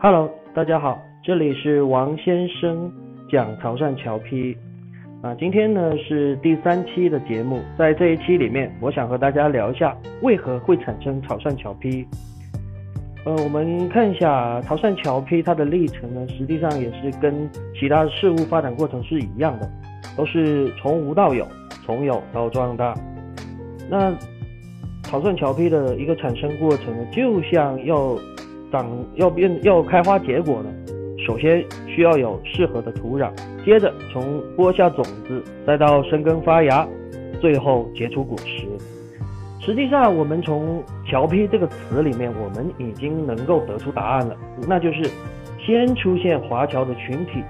Hello，大家好，这里是王先生讲潮汕侨批啊，今天呢是第三期的节目，在这一期里面，我想和大家聊一下为何会产生潮汕侨批。呃，我们看一下潮汕侨批它的历程呢，实际上也是跟其他事物发展过程是一样的，都是从无到有，从有到壮大。那潮汕侨批的一个产生过程呢，就像要长要变要开花结果呢，首先需要有适合的土壤，接着从播下种子，再到生根发芽，最后结出果实。实际上，我们从“侨批”这个词里面，我们已经能够得出答案了，那就是先出现华侨的群体，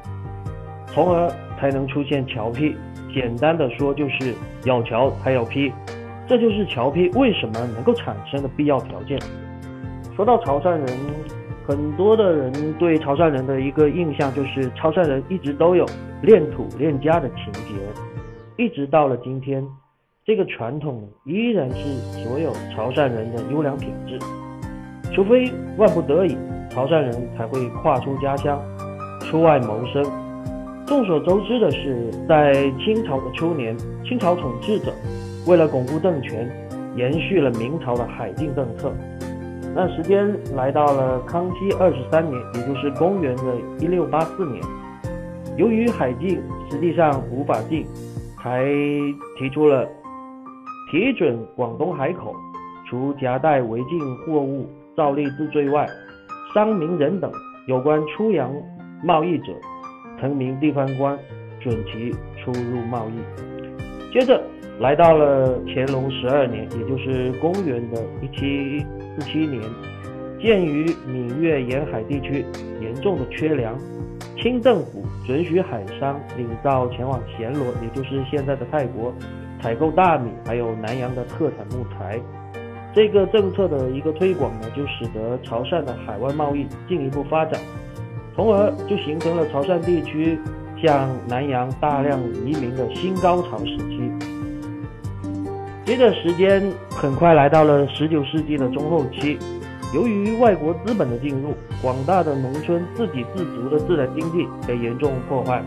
从而才能出现侨批。简单的说，就是有侨才有批，这就是侨批为什么能够产生的必要条件。说到潮汕人，很多的人对潮汕人的一个印象就是潮汕人一直都有恋土恋家的情节，一直到了今天，这个传统依然是所有潮汕人的优良品质。除非万不得已，潮汕人才会跨出家乡，出外谋生。众所周知的是，在清朝的初年，清朝统治者为了巩固政权，延续了明朝的海禁政策。那时间来到了康熙二十三年，也就是公元的一六八四年。由于海禁实际上无法禁，还提出了批准广东海口除夹带违禁货物、照例治罪外，商民人等有关出洋贸易者，腾名地方官准其出入贸易。接着来到了乾隆十二年，也就是公元的一七。四七年，鉴于闽粤沿海地区严重的缺粮，清政府准许海商领造前往暹罗，也就是现在的泰国，采购大米，还有南洋的特产木材。这个政策的一个推广呢，就使得潮汕的海外贸易进一步发展，从而就形成了潮汕地区向南洋大量移民的新高潮时期。随着时间很快来到了十九世纪的中后期，由于外国资本的进入，广大的农村自给自足的自然经济被严重破坏，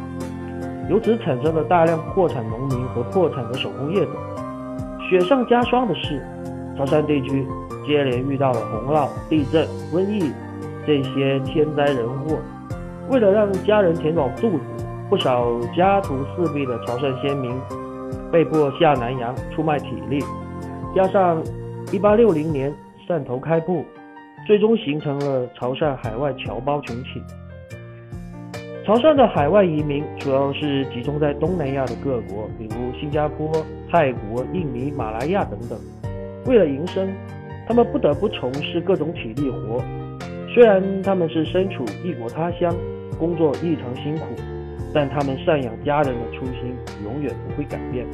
由此产生了大量破产农民和破产的手工业者。雪上加霜的是，潮汕地区接连遇到了洪涝、地震、瘟疫这些天灾人祸，为了让家人填饱肚子，不少家徒四壁的潮汕先民。被迫下南洋出卖体力，加上1860年汕头开埠，最终形成了潮汕海外侨胞群体。潮汕的海外移民主要是集中在东南亚的各国，比如新加坡、泰国、印尼、马来亚等等。为了营生，他们不得不从事各种体力活。虽然他们是身处异国他乡，工作异常辛苦。但他们赡养家人的初心永远不会改变。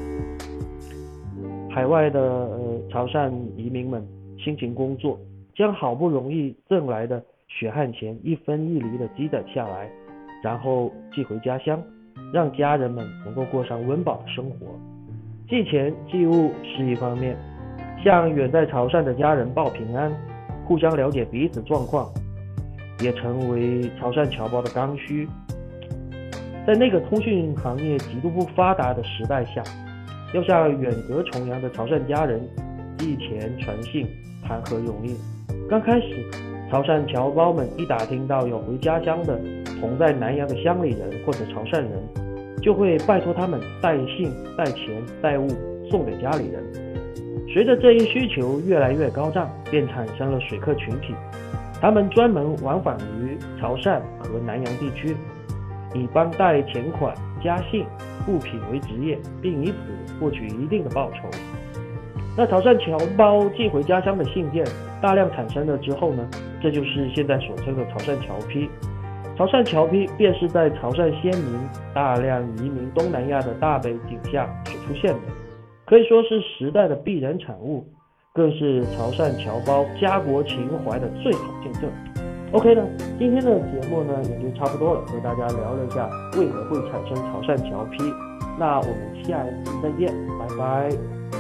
海外的呃潮汕移民们辛勤工作，将好不容易挣来的血汗钱一分一厘的积攒下来，然后寄回家乡，让家人们能够过上温饱的生活。寄钱寄物是一方面，向远在潮汕的家人报平安，互相了解彼此状况，也成为潮汕侨胞的刚需。在那个通讯行业极度不发达的时代下，要向远隔重洋的潮汕家人寄钱传信，谈何容易？刚开始，潮汕侨胞们一打听到有回家乡的同在南洋的乡里人或者潮汕人，就会拜托他们带信、带钱、带物送给家里人。随着这一需求越来越高涨，便产生了水客群体，他们专门往返于潮汕和南洋地区。以帮带钱款、家信、物品为职业，并以此获取一定的报酬。那潮汕侨胞寄回家乡的信件大量产生了之后呢？这就是现在所称的潮汕侨批。潮汕侨批便是在潮汕先民大量移民东南亚的大背景下所出现的，可以说是时代的必然产物，更是潮汕侨胞家国情怀的最好见证。OK 呢，今天的节目呢也就差不多了，和大家聊了一下为何会产生潮汕侨批。那我们下一次再见，拜拜。